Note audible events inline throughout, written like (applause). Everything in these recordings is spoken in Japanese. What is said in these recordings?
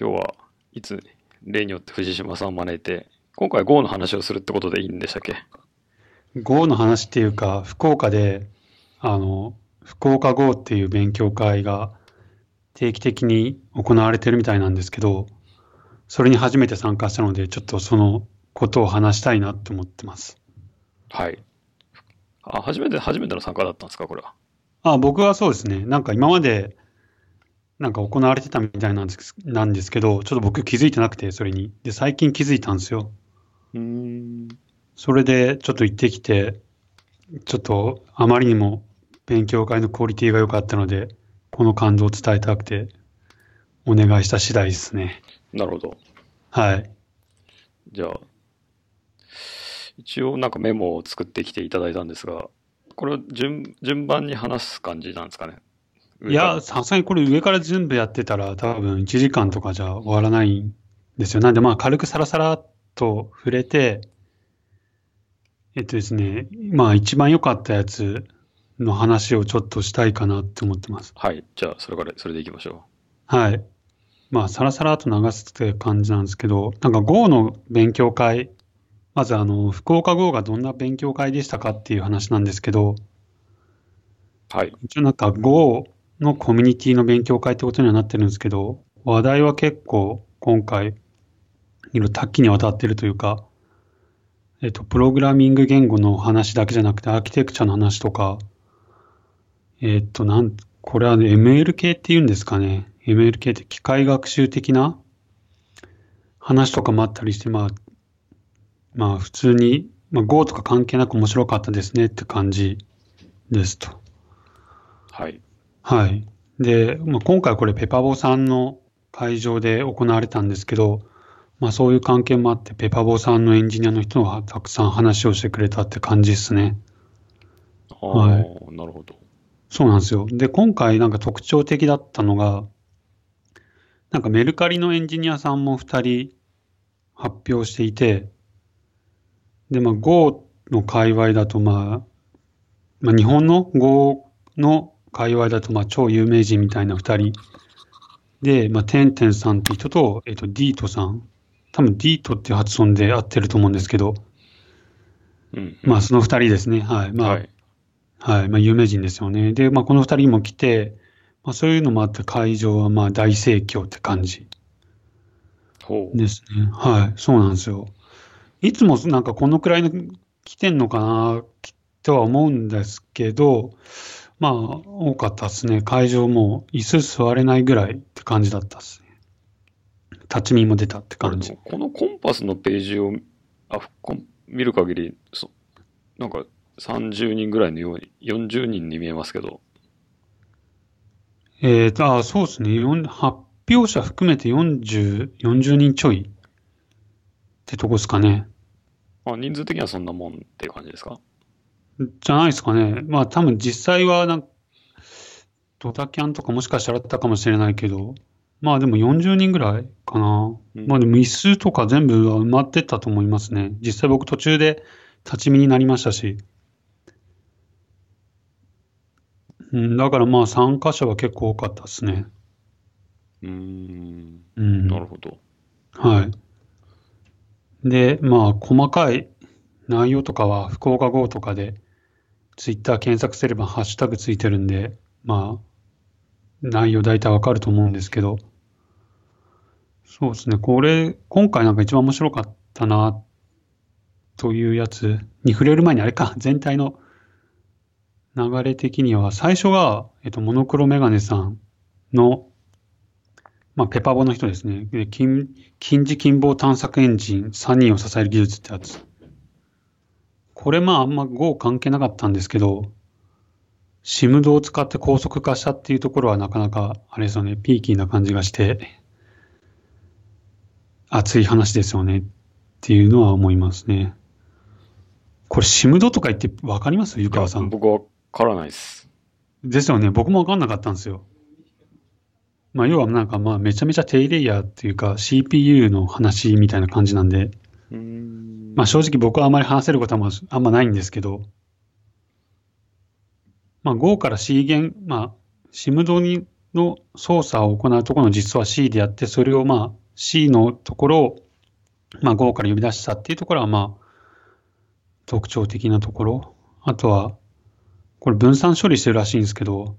今日はいつ例によって藤島さんを招いて、今回 Go の話をするってことでいいんでしたっけ？Go の話っていうか、福岡で、あの、福岡 Go っていう勉強会が定期的に行われてるみたいなんですけど、それに初めて参加したので、ちょっとそのことを話したいなって思ってます。はい。あ、初めて、初めての参加だったんですか、これは？あ、僕はそうですね。なんか今まで、なんか行われてたみたいなんですなんですけど、ちょっと僕気づいてなくて、それに。で、最近気づいたんですよ。うーん。それでちょっと行ってきて、ちょっとあまりにも勉強会のクオリティが良かったので、この感動を伝えたくて、お願いした次第ですね。なるほど。はい。じゃあ、一応なんかメモを作ってきていただいたんですが、これを順順番に話す感じなんですかね。いや、さすがにこれ上から全部やってたら多分1時間とかじゃ終わらないんですよ。なんでまあ軽くサラサラっと触れて、えっとですね、まあ一番良かったやつの話をちょっとしたいかなって思ってます。はい。じゃあ、それから、それでいきましょはい。まあ、さらさらっと流すって感じなんですけど、なんか Go の勉強会、まずあの、福岡 Go がどんな勉強会でしたかっていう話なんですけど、う。はい。一応なんか Go のコミュニティの勉強会ってことにはなってるんですけど、話題は結構今回、いろいろ多岐にわたってるというか、えっと、プログラミング言語の話だけじゃなくて、アーキテクチャの話とか、えっと、なん、これは、ね、ML 系って言うんですかね。ML 系って機械学習的な話とかもあったりして、まあ、まあ普通に、まあ Go とか関係なく面白かったですねって感じですと。はい。はい。で、まあ、今回これペパボさんの会場で行われたんですけど、まあそういう関係もあって、ペパボさんのエンジニアの人がたくさん話をしてくれたって感じですね。ああ、はいなるほど。そうなんですよ。で、今回なんか特徴的だったのが、なんかメルカリのエンジニアさんも2人発表していて、で、まあ Go の界隈だとまあ、まあ日本の Go の界隈だとまあ超有名人みたいな2人で、まあてんてんさんって人と、えっと、ディートさん。多分ディートっていう発音で合ってると思うんですけど、うん。まあその2人ですね。はい。まあ、はい。はい。まあ、有名人ですよね。で、まあ、この二人も来て、まあ、そういうのもあって会場はまあ大盛況って感じ。ですね。はい。そうなんですよ。いつもなんかこのくらいの来てんのかなとは思うんですけど、まあ、多かったですね。会場も椅子座れないぐらいって感じだったですね。立ち見も出たって感じこのコンパスのページをあこん見る限りそなんか30人ぐらいのように40人に見えますけどえーと、あ、そうですね。発表者含めて40、40人ちょいってとこですかね。あ人数的にはそんなもんっていう感じですか？じゃないですかね。まあ多分実際はなんドタキャンとかもしかしたらあったかもしれないけど、まあでも40人ぐらいかな。うんまあでも椅子とか全部は埋まってったと思いますね。実際僕途中で立ち見になりましたし。うん、だからまあ参加者は結構多かったですね。うーんうん。なるほどはい。で、まあ、細かい内容とかは、福岡号とかで、ツイッター検索すればハッシュタグついてるんで、まあ、内容大体わかると思うんですけど、そうですね、これ、今回なんか一番面白かったな、というやつに触れる前にあれか、(laughs) 全体の流れ的には、最初が、えっと、モノクロメガネさんの、まあ、ペパボの人ですね。で金近似近傍探索エンジン3人を支える技術ってやつ。これまああんま Go 関係なかったんですけど、SIM を使って高速化したっていうところはなかなか、あれですよね、ピーキーな感じがして、熱い話ですよねっていうのは思いますね。これ SIM とか言ってわかります？湯川さん。僕はわからないですですよね。僕もわかんなかったんですよ。まあ、要はなんかまあめちゃめちゃ低レイヤーっていうか CPU の話みたいな感じなんで、うーんまあ正直僕はあまり話せることはあんまないんですけど、まあ Go から C 言、まあ SIM にの操作を行うところの実は C であって、それをまあ C のところをまあ Go から呼び出したっていうところはまあ特徴的なところ。あとは、これ分散処理してるらしいんですけど、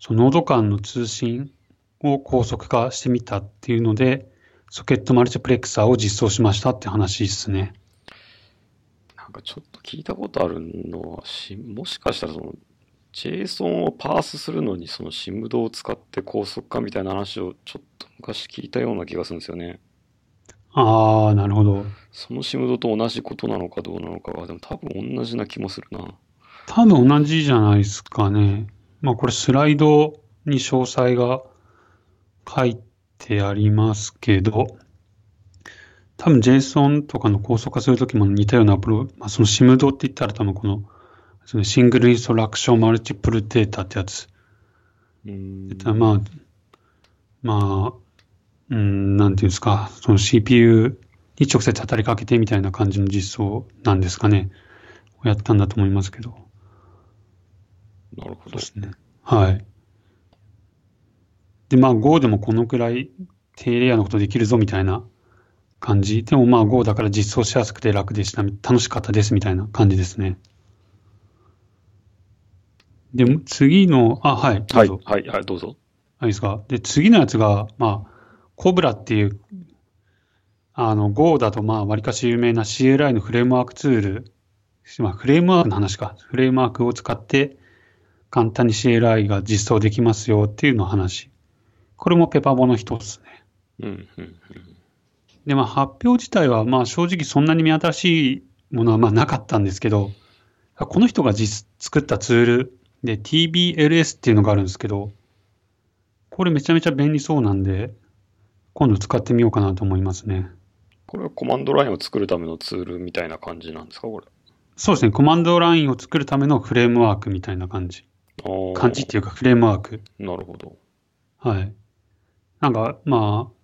そのノード間の通信を高速化してみたっていうので、ソケットマルチプレクサーを実装しましたって話ですね。なんかちょっと聞いたことあるのはし、もしかしたらその JSON をパースするのにその SIMD を使って高速化みたいな話をちょっと昔聞いたような気がするんですよね。ああ、なるほど。その SIMD と同じことなのかどうなのかは、でも多分同じな気もするな。多分同じじゃないですかね。まあこれスライドに詳細が書いてありますけど、多分 JSON とかの高速化するときも似たようなアプロまあ、その SIMD って言ったら多分このそのシングルインストラクションマルチプルデータってやつ。うーん。まあ、まあ、うん、なんていうんですか、その CPU に直接働きかけてみたいな感じの実装なんですかね。をやったんだと思いますけど。なるほど。ね。はい。で、まあ Go でもこのくらい低レイヤーのことできるぞみたいな感じ。でもまあ Go だから実装しやすくて楽でした。楽しかったですみたいな感じですね。で、次の、あ、はい、どはい、うぞ。はい、はい、どうぞ。はい、いいですか。で、次のやつが、まあ、コブラっていう、あの、Go だとまあ、わりかし有名な CLI のフレームワークツール、まあ、フレームワークの話か。フレームワークを使って、簡単に CLI が実装できますよっていうの話。これもペパボの一つね。うん、うん、で、まあ、発表自体は、まあ、正直そんなに見新しいものはまあなかったんですけど、この人が実作ったツールで TBLS っていうのがあるんですけど、これめちゃめちゃ便利そうなんで、今度使ってみようかなと思いますね。これはコマンドラインを作るためのツールみたいな感じなんですか、これ？そうですね、コマンドラインを作るためのフレームワークみたいな感じ。感じっていうかフレームワーク。なるほど。はい。なんか、まあ、す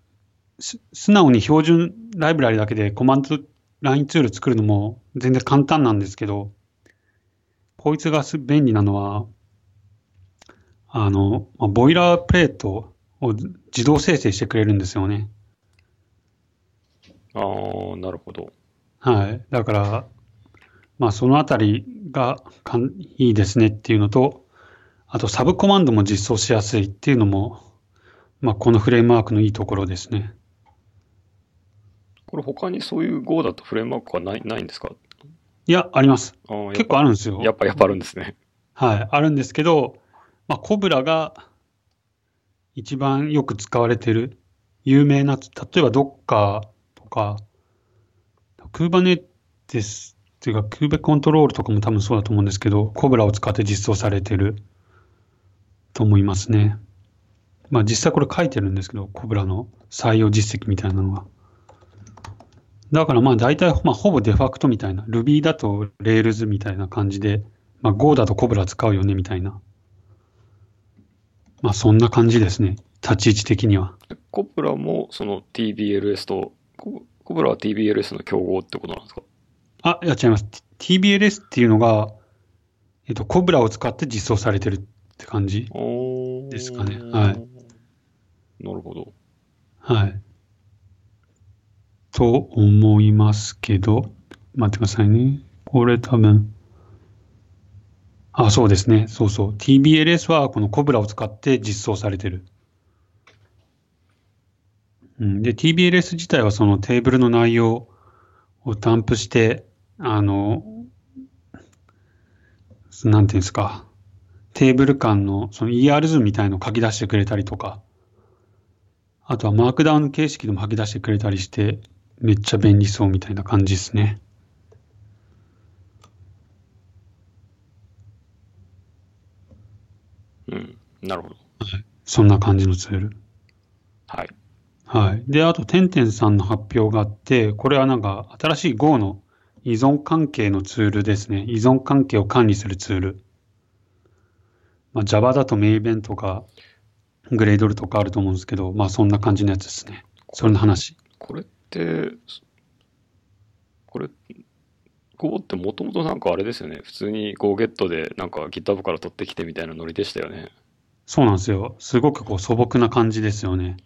素直に標準ライブラリだけでコマンドラインツール作るのも全然簡単なんですけど、こいつがす便利なのは、あの、まあボイラープレートを自動生成してくれるんですよね。ああ、なるほど。はい。だから、まあそのあたりがかんいいですねっていうのと、あとサブコマンドも実装しやすいっていうのも、まあこのフレームワークのいいところですね。これ他にそういう Go だとフレームワークはないないんですか？いや、あります。結構あるんですよ。やっぱ、やっぱあるんですね。はい。あるんですけど、まあコブラが一番よく使われてる有名な、例えば Docker とか、Kubernetes っていうか Kube コントロールとかも多分そうだと思うんですけど、コブラを使って実装されてると思いますね。まあ実際これ書いてるんですけど、コブラの採用実績みたいなのが。だからまあ大体、まあ、ほぼデファクトみたいな、Ruby だと Rails みたいな感じで、まあ Go だとコブラ使うよねみたいな。まあそんな感じですね。立ち位置的には。コブラもその TBLS と、ココブラは TBLS の競合ってことなんですか？あ、やっちゃいます。TBLS っていうのが、えっと、コブラを使って実装されてるって感じ。ですかねはい。なるほど。はい。と思いますけど、待ってくださいね。これ多分、あ、そうですね。そうそう。TBLS はこのコブラを使って実装されてる。うん、で、TBLS 自体はそのテーブルの内容を担付して、あの、なんていうんですか、テーブル間のその ER 図みたいのを書き出してくれたりとか、あとはマークダウン形式でも吐き出してくれたりして、めっちゃ便利そうみたいな感じですね。うん。なるほど。そんな感じのツール。はい。はい。で、あと、てんてんさんの発表があって、これはなんか新しい Go の依存関係のツールですね。依存関係を管理するツール。まあ、Java だと Maven とか、グレードルとかあると思うんですけど、まあそんな感じのやつですね。それの話。これこれ、Go ってもともとなんかあれですよね。普通に GoGet でなんか GitHub から取ってきてみたいなノリでしたよね。そうなんですよ。すごくこう素朴な感じですよね。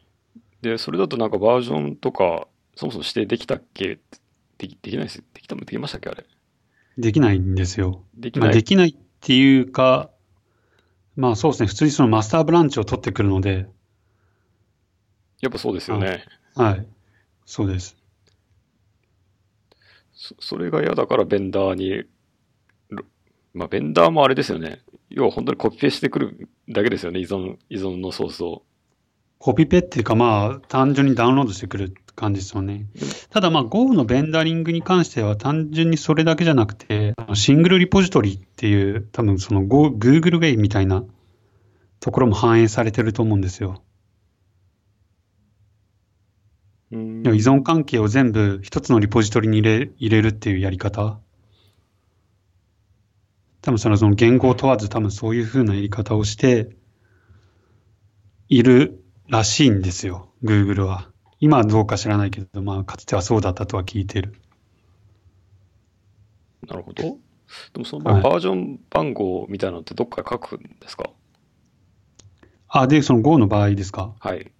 で、それだとなんかバージョンとか、そもそも指定できたっけ？できできないです。できたもできましたっけあれ？できないんですよ。まあ、できない。できないっていうか、まあそうですね。普通にそのマスターブランチを取ってくるので、やっぱそうですよね。はい。そうです。そそれが嫌だからベンダーに、ろまあベンダーもあれですよね。要は本当にコピペしてくるだけですよね。依存、依存のソースを。コピペっていうかまあ単純にダウンロードしてくる感じですよね。ただまあ Go のベンダリングに関しては単純にそれだけじゃなくて、シングルリポジトリっていう多分その Go、Google Way みたいなところも反映されてると思うんですよ。うん要は依存関係を全部一つのリポジトリに入れ入れるっていうやり方。多分そのその言語を問わず多分そういう風なやり方をしているらしいんですよ、Google は。今はどうか知らないけど、まあかつてはそうだったとは聞いてる。なるほど。でもそのはいバージョン番号みたいなのってどっかで書くんですか？あ、で、その Go の場合ですか？はい。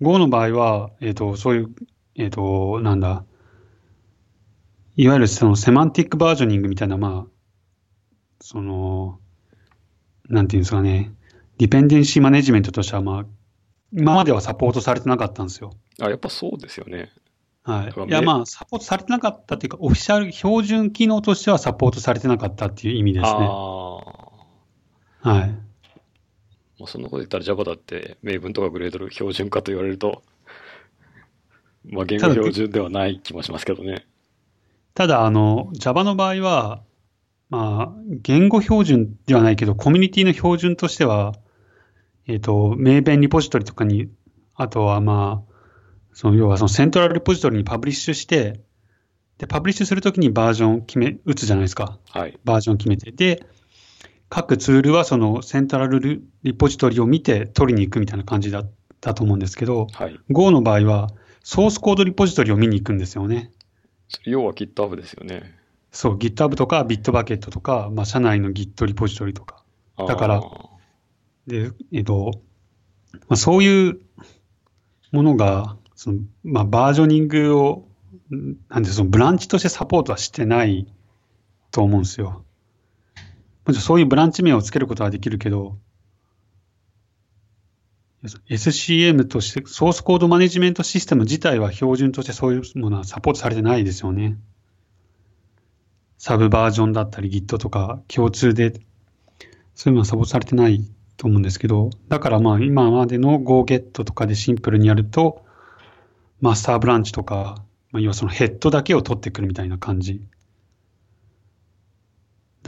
Go の場合は、えっ、と、そういう、えっ、と、なんだ、いわゆるそのセマンティックバージョニングみたいな、まあ、その、なんていうんですかね、ディペンデンシーマネジメントとしては、まあ、今まではサポートされてなかったんですよ。あ、やっぱそうですよね。はい。いや、まあ、サポートされてなかったっていうか、オフィシャル、標準機能としてはサポートされてなかったっていう意味ですね。ああ。はい。まあ、そんなこと言ったら Java だって明文とかグレードル標準化と言われると、まあ言語標準ではない気もしますけどね。ただ、あの、Java の場合は、まあ、言語標準ではないけど、コミュニティの標準としては、えっ、と、 Maven リポジトリとかに、あとはまあ、その要はそのセントラルリポジトリにパブリッシュして、で、パブリッシュするときにバージョン決め、打つじゃないですか。はい。バージョン決めて。で、各ツールはそのセントラルリポジトリを見て取りに行くみたいな感じだったと思うんですけど、はい。Go の場合は、ソースコードリポジトリを見に行くんですよね。要は GitHub ですよね。そう、GitHub とか Bitbucket とか、まあ、社内の Git リポジトリとか。だからで、えっと、まあ、そういうものが、その、まあ、バージョニングを、んなんで、そのブランチとしてサポートはしてないと思うんですよ。もちろんそういうブランチ名をつけることはできるけど、SCM として、ソースコードマネジメントシステム自体は標準としてそういうものはサポートされてないですよね。サブバージョンだったり Git とか共通でそういうのはサポートされてないと思うんですけど、だからまあ今までの GoGet とかでシンプルにやると、マスターブランチとか、まあ、要はそのヘッドだけを取ってくるみたいな感じ。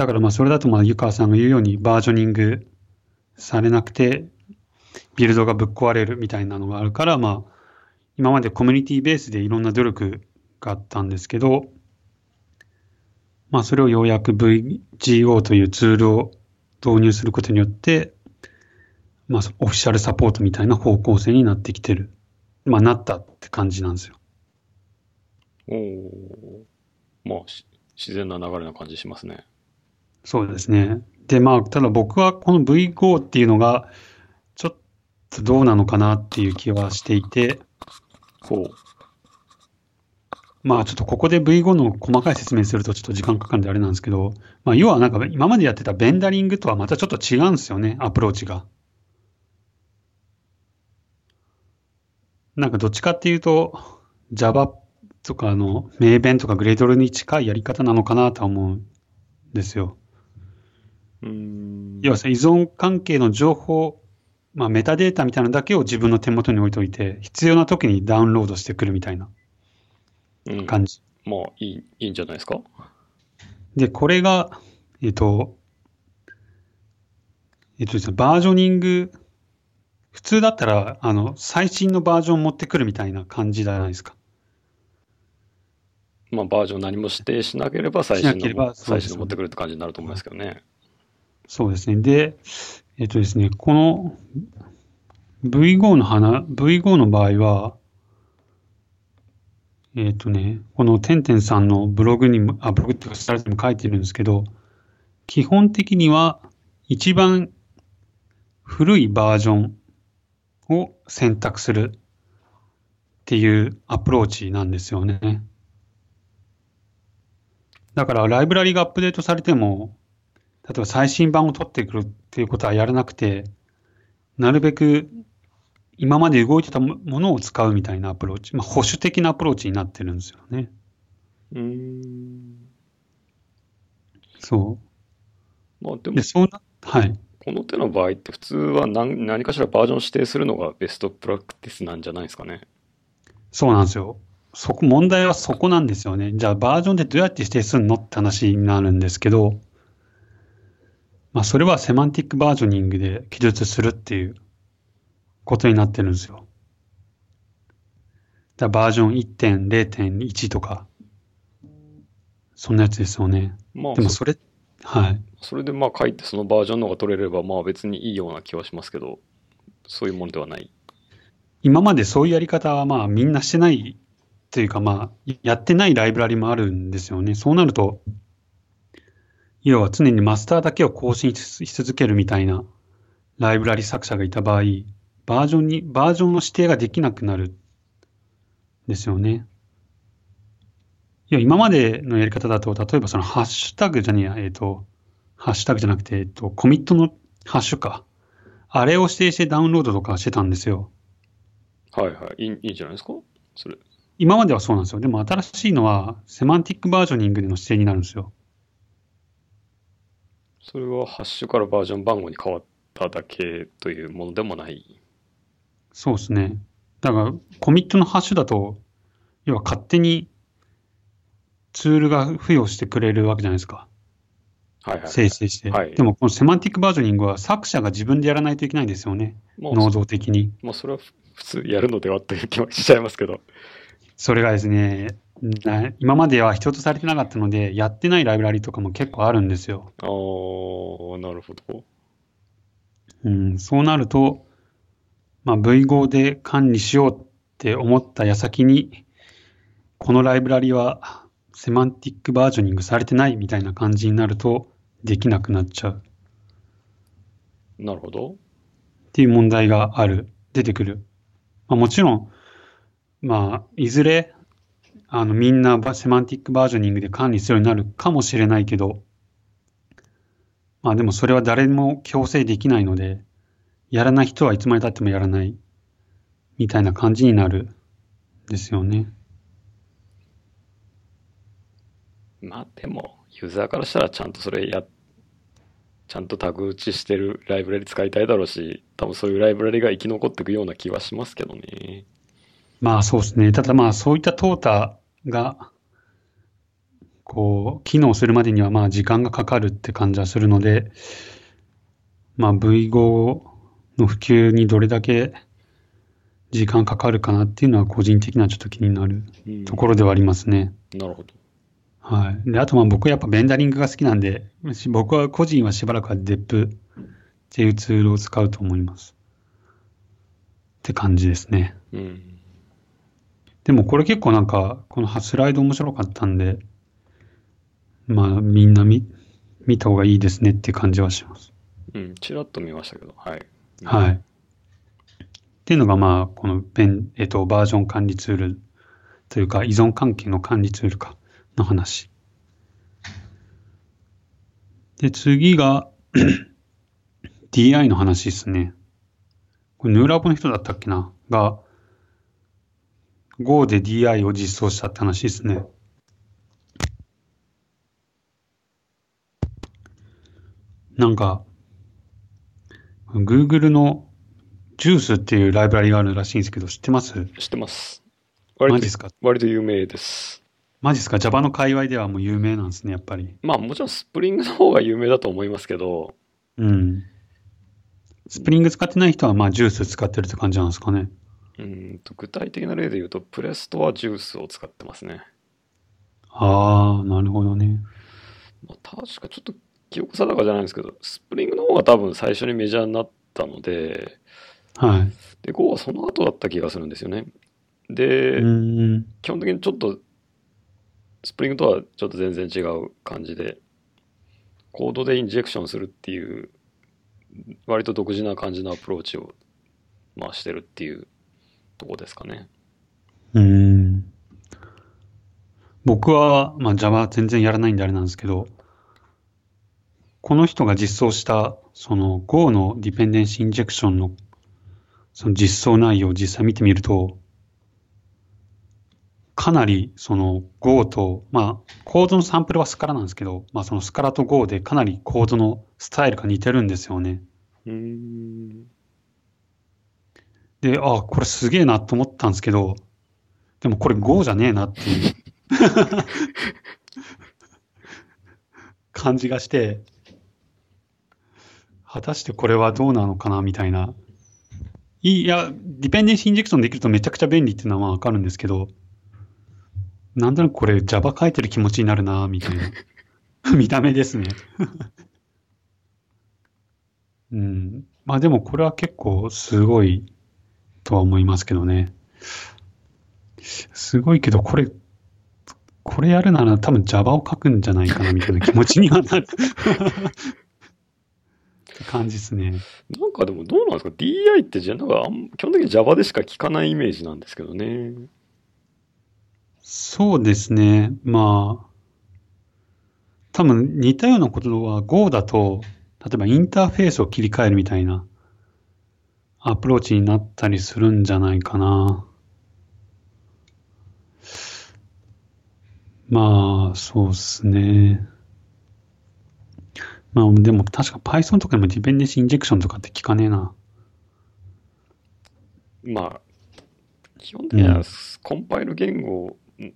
だからまあそれだとまあ湯川さんが言うようにバージョニングされなくて、ビルドがぶっ壊れるみたいなのがあるから、まあ今までコミュニティベースでいろんな努力があったんですけど、まあそれをようやく VGO というツールを導入することによって、まあ、オフィシャルサポートみたいな方向性になってきてる。まあ、なったって感じなんですよ。おーまあ、自然な流れな感じしますね。そうですね。で、まあ、ただ僕はこの V5 っていうのが、ちょっとどうなのかなっていう気はしていて、ほう。まあ、ちょっとここで V5 の細かい説明するとちょっと時間かかるんであれなんですけど、まあ、要はなんか今までやってたベンダリングとはまたちょっと違うんですよね、アプローチが。なんかどっちかっていうと、Java とかの名弁とかグレードルに近いやり方なのかなとは思うんですよ。うーん。要はさ依存関係の情報、まあ、メタデータみたいなのだけを自分の手元に置いといて、必要な時にダウンロードしてくるみたいなうん、感じ。まあ、いい、いいんじゃないですか？で、これが、えっと、えっとですね、バージョニング、普通だったら、あの、最新のバージョンを持ってくるみたいな感じじゃないですか。まあ、バージョン何も指定しなければ最新の最新の持ってくるって感じになると思いますけどね。そうですね。で、えっとですね、この V5 の花、V5 の場合は、えっとね、このてんてんさんのブログにも、あ、ブログっていうかスタイルにも書いてるんですけど、基本的には一番古いバージョンを選択するっていうアプローチなんですよね。だからライブラリがアップデートされても、例えば最新版を取ってくるっていうことはやらなくて、なるべく今まで動いてたものを使うみたいなアプローチ、まあ、保守的なアプローチになってるんですよね。うーん。そう。まあでもで、、そうな、はい。この手の場合って普通は何何かしらバージョン指定するのがベストプラクティスなんじゃないですかね。そうなんですよ。そこ、問題はそこなんですよね。じゃあバージョンでどうやって指定するのって話になるんですけど、まあそれはセマンティックバージョニングで記述するっていうことになってるんですよ。だバージョン1.0.1とか、そんなやつですよね。まあそでもそれ、はい。それでまあ書いてそのバージョンのが取れればまあ別にいいような気はしますけど、そういうものではない。今までそういうやり方はまあみんなしてないというかまあやってないライブラリもあるんですよね。そうなると、要は常にマスターだけを更新しし続けるみたいなライブラリ作者がいた場合、バージョンに、バージョンの指定ができなくなるんですよね。いや、今までのやり方だと、例えばそのハッシュタグじゃねえや、えっ、と、ハッシュタグじゃなくて、えっ、と、コミットのハッシュか。あれを指定してダウンロードとかしてたんですよ。はいはい。いいいいんじゃないですか？それ。今まではそうなんですよ。でも新しいのは、セマンティックバージョニングでの指定になるんですよ。それはハッシュからバージョン番号に変わっただけというものでもない。そうですね。だから、コミットのハッシュだと、要は勝手にツールが付与してくれるわけじゃないですか。はいはい。生成して。はいでも、このセマンティックバージョニングは作者が自分でやらないといけないんですよね。もう能動的に。まあそれはふ普通やるのではという気はしちゃいますけど。それがですね、な今までは必要とされてなかったので、やってないライブラリとかも結構あるんですよ。ああ、なるほど。うん、そうなると、まあ、V5 で管理しようって思った矢先に、このライブラリはセマンティックバージョニングされてないみたいな感じになると、できなくなっちゃうなるほど。っていう問題がある、出てくる。まあ、もちろん、まあ、いずれ、あの、みんなセマンティックバージョニングで管理するようになるかもしれないけど、まあでもそれは誰も強制できないので、やらない人はいつまで経ってもやらない、みたいな感じになる、ですよね。まあでも、ユーザーからしたらちゃんとそれや、ちゃんとタグ打ちしてるライブラリ使いたいだろうし、多分そういうライブラリが生き残っていくような気はしますけどね。まあそうですね。ただまあそういった淘汰が、こう、機能するまでにはまあ時間がかかるって感じはするので、まあ V5 の普及にどれだけ時間かかるかなっていうのは個人的にはちょっと気になるうんところではありますね。なるほど。はい。で、あとまあ僕はやっぱベンダリングが好きなんで、し僕は個人はしばらくは DEP っていうツールを使うと思います。って感じですね。うん。でもこれ結構なんか、このスライド面白かったんで、まあみんな見、見た方がいいですねっていう感じはします。うん、ちらっと見ましたけど、はい。はい。っていうのがまあ、このペン、えっと、バージョン管理ツールというか依存関係の管理ツールかの話。で、次が (coughs) DI の話ですね。これヌーラボの人だったっけな？が、Go で DI を実装したって話ですね。なんか、Google の Juice っていうライブラリがあるらしいんですけど、知ってます？知ってます。割とマジっすか？割と有名です。マジですか ?Java の界隈ではもう有名なんですね、やっぱり。まあもちろんスプリングの方が有名だと思いますけど、うん。スプリング使ってない人はまあ Juice 使ってるって感じなんですかね。うんと具体的な例で言うと、プレストはジュースを使ってますね。ああ、なるほどね。まあ、確かちょっと記憶定かじゃないんですけど、スプリングの方が多分最初にメジャーになったので、はい。で、Go はその後だった気がするんですよね。うで。基本的にちょっと、スプリングとはちょっと全然違う感じで、コードでインジェクションするっていう割と独自な感じのアプローチを、まあ、してるっていうとこですかね。うーん。僕は、まあ、Java 全然やらないんであれなんですけど、この人が実装した、その Go のディペンデンシーインジェクションの、その実装内容を実際見てみると、かなりその Go と、まあ、コードのサンプルはスカラなんですけど、まあ、そのスカラと Go でかなりコードのスタイルが似てるんですよね。うーん。で、あ、これすげえなと思ったんですけど、でもこれ Go じゃねえなっていう (laughs) 感じがして、果たしてこれはどうなのかなみたいな。いいや、ディペンデンシーインジェクションできるとめちゃくちゃ便利っていうのはわかるんですけど、なんとなくこれ Java 書いてる気持ちになるなみたいな。(laughs) 見た目ですね。(laughs) うん。まあでもこれは結構すごいとは思いますけどね。すごいけど、これ、これやるなら多分 Java を書くんじゃないかなみたいな気持ちにはなる。っ (laughs) て感じですね。なんかでもどうなんですか ?DI ってじゃなんかあん基本的に Java でしか聞かないイメージなんですけどね。そうですね。まあ、多分似たようなことは Go だと、例えばインターフェースを切り替えるみたいなアプローチになったりするんじゃないかな。まあ、そうですね。まあ、でも確か Python とかでもディペンデンシーインジェクションとかって聞かねえな。まあ、基本的にはうんコンパイル言語、ん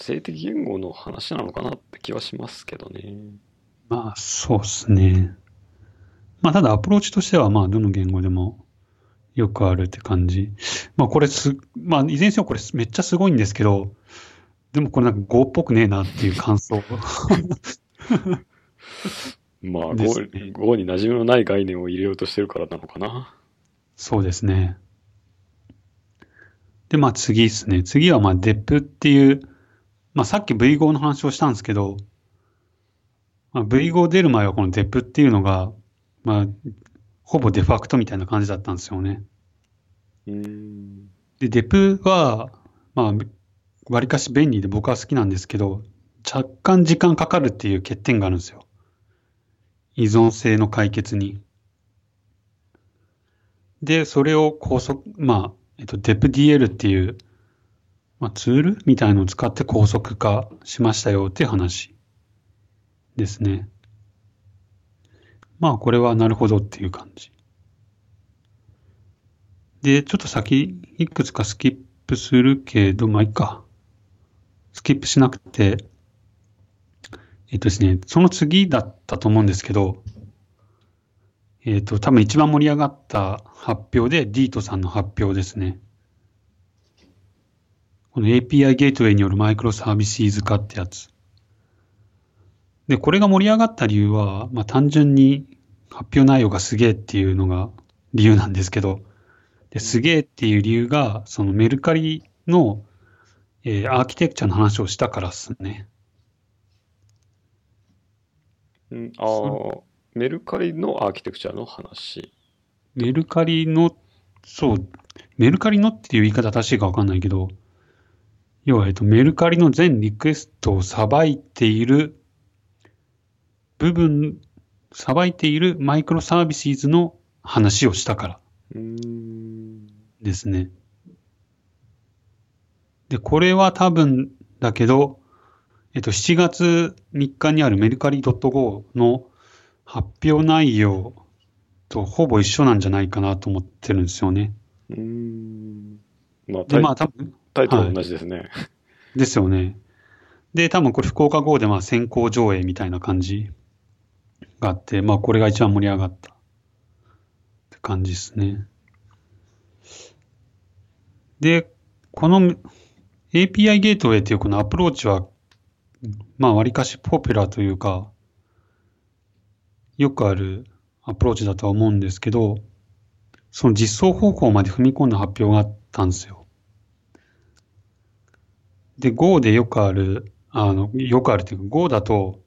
静的言語の話なのかなって気はしますけどね。まあ、そうですね。まあ、ただアプローチとしては、まあ、どの言語でもよくあるって感じ。まあ、これす、まあ、いずれにせよこれめっちゃすごいんですけど、でもこれなんか Go っぽくねえなっていう感想。(laughs) まあ、で Go, すね Go に馴染みのない概念を入れようとしてるからなのかな。そうですね。で、まあ次ですね。次はまあ DEP っていう、まあさっき V5 の話をしたんですけど、まあ、V5 出る前はこの DEP っていうのが、まあ、ほぼデファクトみたいな感じだったんですよね。うーん。で、DEP は、まあ、わりかし便利で僕は好きなんですけど、若干時間かかるっていう欠点があるんですよ。依存性の解決に。で、それを高速、まあ、えっと、DEPDL っていう、まあ、ツールみたいのを使って高速化しましたよっていう話ですね。まあ、これはなるほどっていう感じ。で、ちょっと先、いくつかスキップするけど、まあいいか。スキップしなくて、えっとですね、その次だったと思うんですけど、えっと、多分一番盛り上がった発表で、ディートさんの発表ですね。この API ゲートウェイによるマイクロサービスイズ化ってやつ。で、これが盛り上がった理由は、まあ単純に発表内容がすげえっていうのが理由なんですけど、ですげえっていう理由が、そのメルカリの、えーアーキテクチャの話をしたからっすね。うん、ああ、メルカリのアーキテクチャの話。メルカリの、そう、メルカリのっていう言い方正しいかわかんないけど、要は、えっと、メルカリの全リクエストをさばいている部分、さばいているマイクロサービスの話をしたから。ですね。で、これは多分だけど、えっと、7月3日にあるメルカリ .go の発表内容とほぼ一緒なんじゃないかなと思ってるんですよね。うーん。まあ、タで、イまあ多分、タイトルは同じですね。ですよね。で、多分これ Fukuoka.go でまあ先行上映みたいな感じがあって、まあこれが一番盛り上がったって感じですね。で、この API ゲートウェイっていうこのアプローチは、まあ割かしポピュラーというか、よくあるアプローチだとは思うんですけど、その実装方法まで踏み込んだ発表があったんですよ。で、Go でよくある、あの、よくあるというか、Go だと、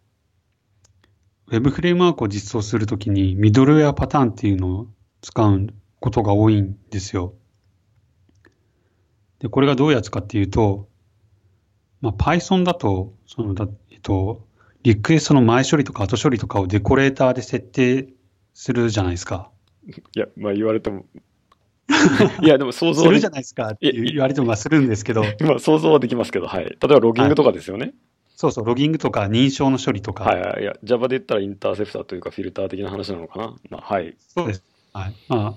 ウェブフレームワークを実装するときにミドルウェアパターンっていうのを使うことが多いんですよ。で、これがどういうやつかっていうと、まあ、Python だと、そのだ、えっと、リクエストの前処理とか後処理とかをデコレーターで設定するじゃないですか。いや、まあ言われても。(laughs) いや、でも想像するじゃないですかって言われてもまあするんですけど、まあ想像はできますけど、はい。例えばロギングとかですよね。そうそう、ロギングとか認証の処理とか、はいはい。いや、Java で言ったらインターセプターというかフィルター的な話なのかな？まあ、はい。そうです。はい。まあ、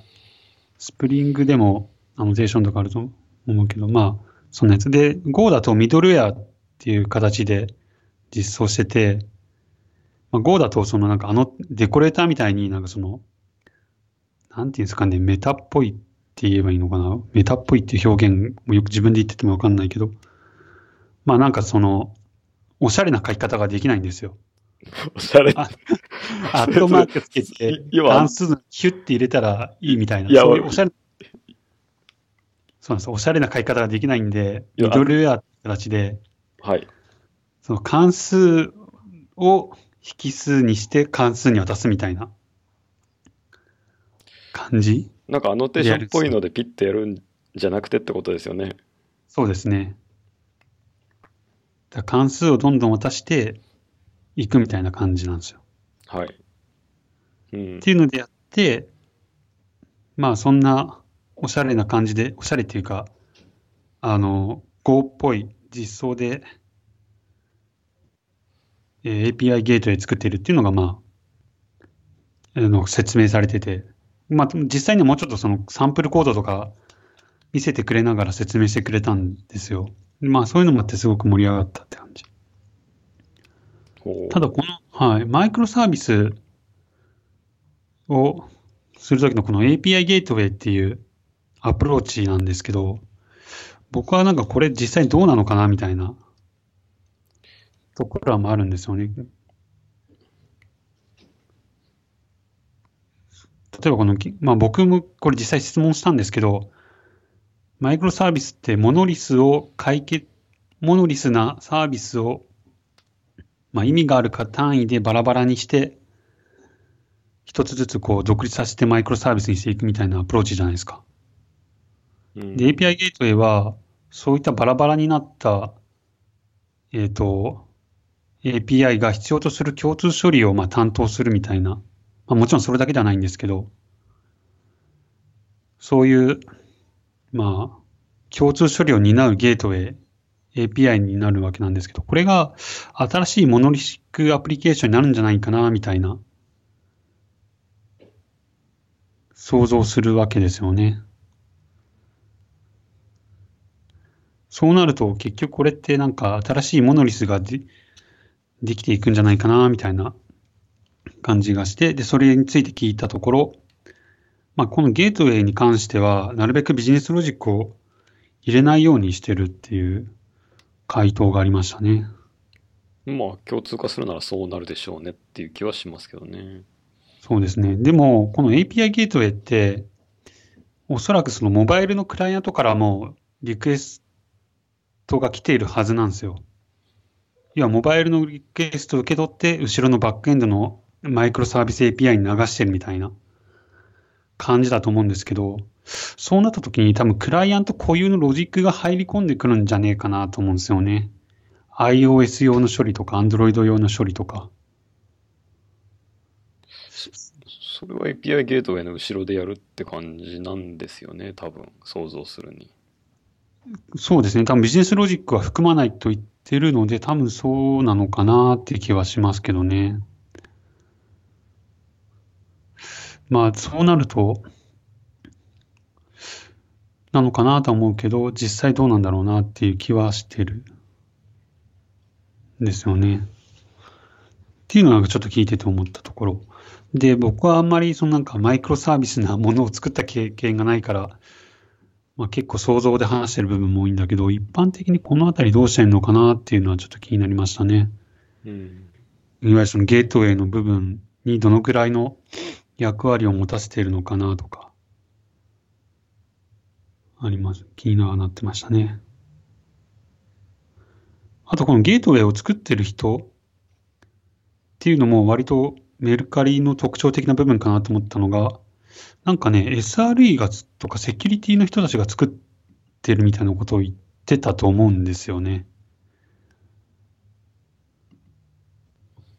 スプリングでもアノテーションとかあると思うけど、まあ、そんなやつで、Go だとミドルウェアっていう形で実装してて、まあ、Go だとそのなんかあのデコレーターみたいになんかその、なんていうんですかね、メタっぽいって言えばいいのかな？メタっぽいっていう表現もよく自分で言っててもわかんないけど、まあなんかその、おしゃれな書き方ができないんですよ。おしゃれ。あアットマークつけて、(laughs) 関数ヒュッて入れたらいいみたいな。いやそういうおしゃれ、そうなんです。おしゃれな書き方ができないんで、ミドルウェアって形で、はい。その関数を引数にして関数に渡すみたいな感じ？なんかアノテーションっぽいのでピッてやるんじゃなくてってことですよね。そうですね。だ関数をどんどん渡していくみたいな感じなんですよ。はい。うんっ。ていうのでやって、まあそんなおしゃれな感じで、おしゃれっていうか、あの、Go っぽい実装で、えー API ゲートで作っているっていうのが、まあ、あの説明されてて、まあ実際にはもうちょっとそのサンプルコードとか見せてくれながら説明してくれたんですよ。まあそういうのもあってすごく盛り上がったって感じ。ただこの、はい、マイクロサービスをするときのこの API ゲートウェイっていうアプローチなんですけど、僕はなんかこれ実際にどうなのかなみたいなところもあるんですよね。例えばこの、まあ僕もこれ実際質問したんですけど、マイクロサービスってモノリスを解決、モノリスなサービスをまあ、意味があるか単位でバラバラにして、一つずつこう独立させてマイクロサービスにしていくみたいなアプローチじゃないですか。うんで、API ゲートウェイは、そういったバラバラになった、えっ、と、API が必要とする共通処理をまあ担当するみたいな、まあ、もちろんそれだけではないんですけど、そういう、まあ、共通処理を担うゲートウェイ、API になるわけなんですけど、これが新しいモノリシックアプリケーションになるんじゃないかな、みたいな、想像するわけですよね。そうなると結局これってなんか新しいモノリスがでできていくんじゃないかなみたいな感じがして、で、それについて聞いたところ、まあ、このゲートウェイに関しては、なるべくビジネスロジックを入れないようにしてるっていう回答がありましたね。まあ、共通化するならそうなるでしょうねっていう気はしますけどね。そうですね。でも、この API ゲートウェイって、おそらくそのモバイルのクライアントからもリクエストが来ているはずなんですよ。要は、モバイルのリクエストを受け取って、後ろのバックエンドのマイクロサービス API に流してるみたいな感じだと思うんですけど、そうなった時に多分クライアント固有のロジックが入り込んでくるんじゃねえかなと思うんですよね。iOS 用の処理とか Android 用の処理とか。それは API ゲートウェイの後ろでやるって感じなんですよね、多分、想像するに。そうですね。多分ビジネスロジックは含まないと言ってるので、多分そうなのかなって気はしますけどね。まあ、そうなると、なのかなとは思うけど、実際どうなんだろうなっていう気はしてる。んですよね。っていうのはちょっと聞いてて思ったところ。で、僕はあんまりそのなんかマイクロサービスなものを作った経験がないから、まあ、結構想像で話してる部分も多いんだけど、一般的にこのあたりどうしてんのかなっていうのはちょっと気になりましたね。うん。いわゆるそのゲートウェイの部分にどのくらいの役割を持たせているのかなとか、あります。気にはなってましたね。あとこのゲートウェイを作ってる人っていうのも割とメルカリの特徴的な部分かなと思ったのが、なんかね、SRE がつとかセキュリティの人たちが作ってるみたいなことを言ってたと思うんですよね。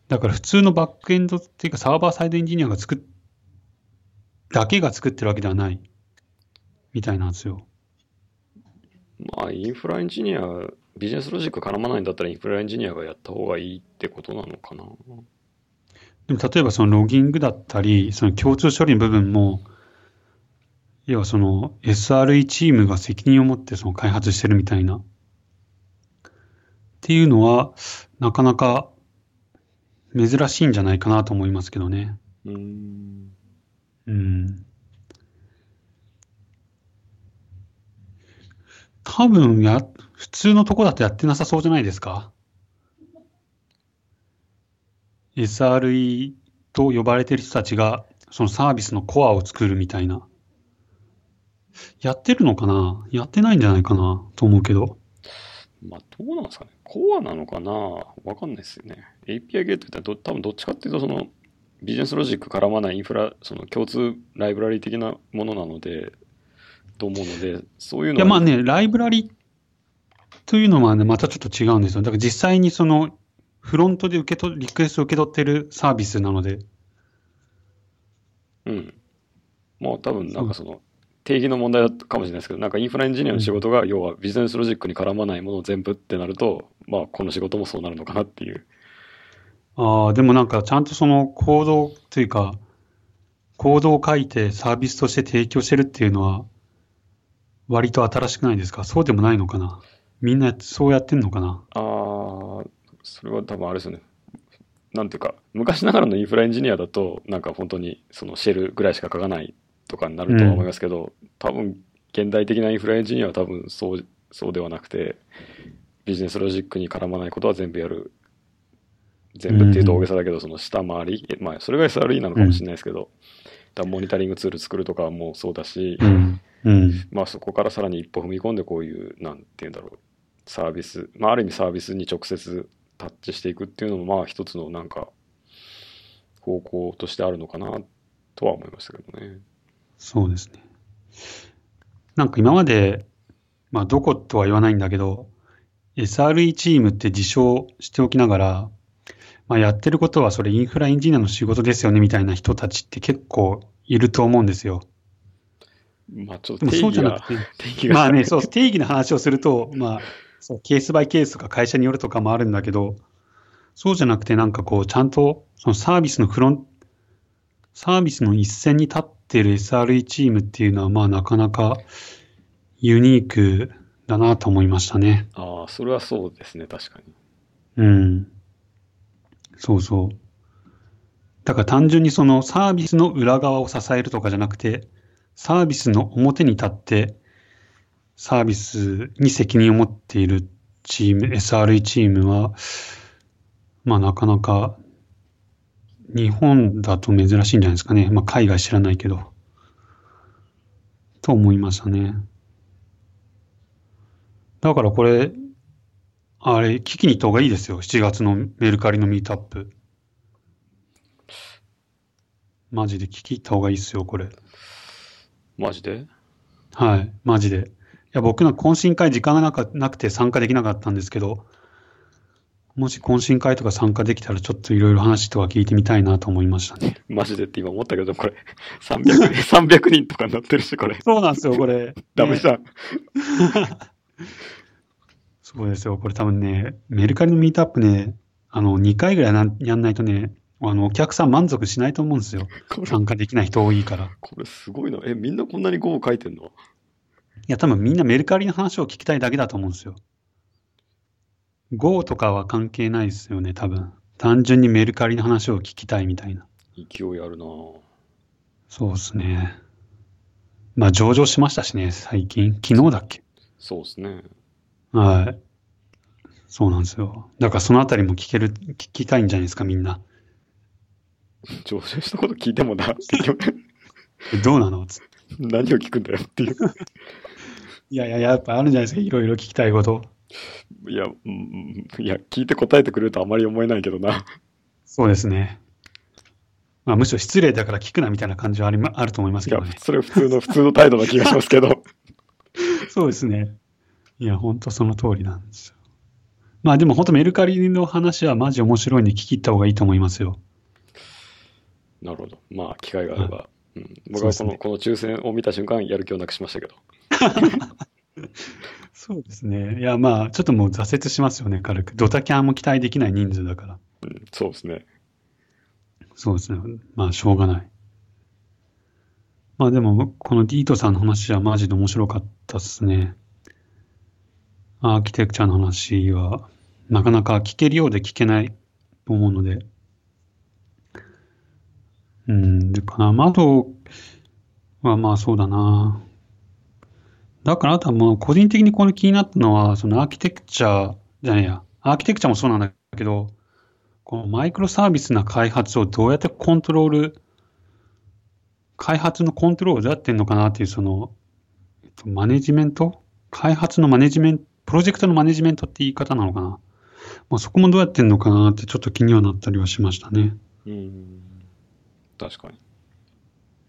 だから普通のバックエンドっていうかサーバーサイドエンジニアが作って、だけが作ってるわけではないみたいなんですよ。まあ、インフラエンジニア、ビジネスロジック絡まないんだったらインフラエンジニアがやった方がいいってことなのかな。でも例えばそのロギングだったり、その共通処理の部分も、要はその SRE チームが責任を持ってその開発してるみたいな。っていうのは、なかなか珍しいんじゃないかなと思いますけどね。うーん。うん。多分や、普通のとこだとやってなさそうじゃないですか ?SRE と呼ばれてる人たちが、そのサービスのコアを作るみたいな。やってるのかな？やってないんじゃないかな？と思うけど。まあ、どうなんですかね？コアなのかな？わかんないですよね。API ゲートってど多分どっちかっていうと、その、ビジネスロジック絡まないインフラ、その共通ライブラリ的なものなので、と思うので、そういうのいや、まあね、ライブラリというのはね、またちょっと違うんですよ。だから実際にその、フロントで受け取、リクエストを受け取ってるサービスなので、うん。まあ多分なんかその定義の問題だったかもしれないですけど、なんかインフラエンジニアの仕事が要はビジネスロジックに絡まないもの全部ってなると、まあこの仕事もそうなるのかなっていう。ああ、でもなんかちゃんとそのコードというか、コードを書いてサービスとして提供してるっていうのは、割と新しくないですか？そうでもないのかな？みんなそうやってんのかな？ああ、それは多分あれですよね。なんていうか、昔ながらのインフラエンジニアだと、なんか本当にそのシェルぐらいしか書かないとかになるとは思いますけど、多分現代的なインフラエンジニアは多分そうそうではなくて、ビジネスロジックに絡まないことは全部やる。全部っていうと大げさだけど、その下回り、えまあそれが SRE なのかもしれないですけど、だからモニタリングツール作るとかもそうだし、うん。うん。まあそこからさらに一歩踏み込んでこういう、なんていうんだろう、サービス、まあある意味サービスに直接タッチしていくっていうのもまあ一つのなんか方向としてあるのかなとは思いましたけどね。そうですね。なんか今まで、まあどことは言わないんだけど、SRE チームって自称しておきながら、まあやってることはそれインフラエンジニアの仕事ですよねみたいな人たちって結構いると思うんですよ。まあちょっと定義が、じゃなくて、定義が、(laughs) まあね、そう、定義の話をすると、まあ、そうケースバイケースとか会社によるとかもあるんだけど、そうじゃなくてなんかこう、ちゃんとそのサービスのフロン、サービスの一線に立っている SRE チームっていうのは、まあなかなかユニークだなと思いましたね。ああ、それはそうですね、確かに。うん。そうそう。だから単純にそのサービスの裏側を支えるとかじゃなくて、サービスの表に立って、サービスに責任を持っているチーム、SRE チームは、まあなかなか日本だと珍しいんじゃないですかね。まあ海外知らないけど。と思いましたね。だからこれ、あれ、聞きに行った方がいいですよ。7月のメルカリのミートアップ。マジで聞きに行った方がいいですよ、これ。マジで？はい、マジで。いや、僕の懇親会時間がなかなくて参加できなかったんですけど、もし懇親会とか参加できたらちょっといろいろ話とか聞いてみたいなと思いましたね。(laughs) マジでって今思ったけど、これ、(laughs) 300, 300人とかになってるし、これ。そうなんですよ、これ。ねダメじゃん。そうですよ。これ多分ね、メルカリのミートアップね、あの、2回ぐらいなんやんないとね、あの、お客さん満足しないと思うんですよ。参加できない人多いから。いこれすごいな。え、みんなこんなに語を書いてんの？や、多分みんなメルカリの話を聞きたいだけだと思うんですよ。Go とかは関係ないですよね、多分。単純にメルカリの話を聞きたいみたいな。勢いあるなそうですね。まあ、上場しましたしね、最近。昨日だっけ？そうですね。はい。そうなんですよ。だからそのあたりも聞ける、聞きたいんじゃないですか、みんな。上昇したこと聞いてもな、どうなの？つって何を聞くんだよっていう。いやいや、やっぱあるんじゃないですか、いろいろ聞きたいこと。いや、うんいや、聞いて答えてくれるとあまり思えないけどな。そうですね。まあ、むしろ失礼だから聞くなみたいな感じはあり、ま、あると思いますいやけどね。、それ普通の、普通の態度な気がしますけど。(laughs) そうですね。いや、本当その通りなんですよ。まあでも本当メルカリの話はマジ面白いんで聞き入った方がいいと思いますよ。なるほど。まあ、機会があれば。うん、僕はこの、この抽選を見た瞬間、やる気をなくしましたけど。(laughs) そうですね。いや、まあ、ちょっともう挫折しますよね、軽く。ドタキャンも期待できない人数だから。うん、そうですね。そうですね。まあ、しょうがない。まあでも、このディートさんの話はマジで面白かったですね。アーキテクチャの話は、なかなか聞けるようで聞けないと思うので。うん、でかな。窓はまあそうだな。だからあとはもう個人的にこれ気になったのは、そのアーキテクチャじゃねえや。アーキテクチャもそうなんだけど、このマイクロサービスな開発をどうやってコントロール、開発のコントロールをどうやってんのかなっていう、その、えっと、マネジメント？開発のマネジメント、プロジェクトのマネジメントって言い方なのかな？まあ、そこもどうやってんのかなってちょっと気にはなったりはしましたね。うん。確かに。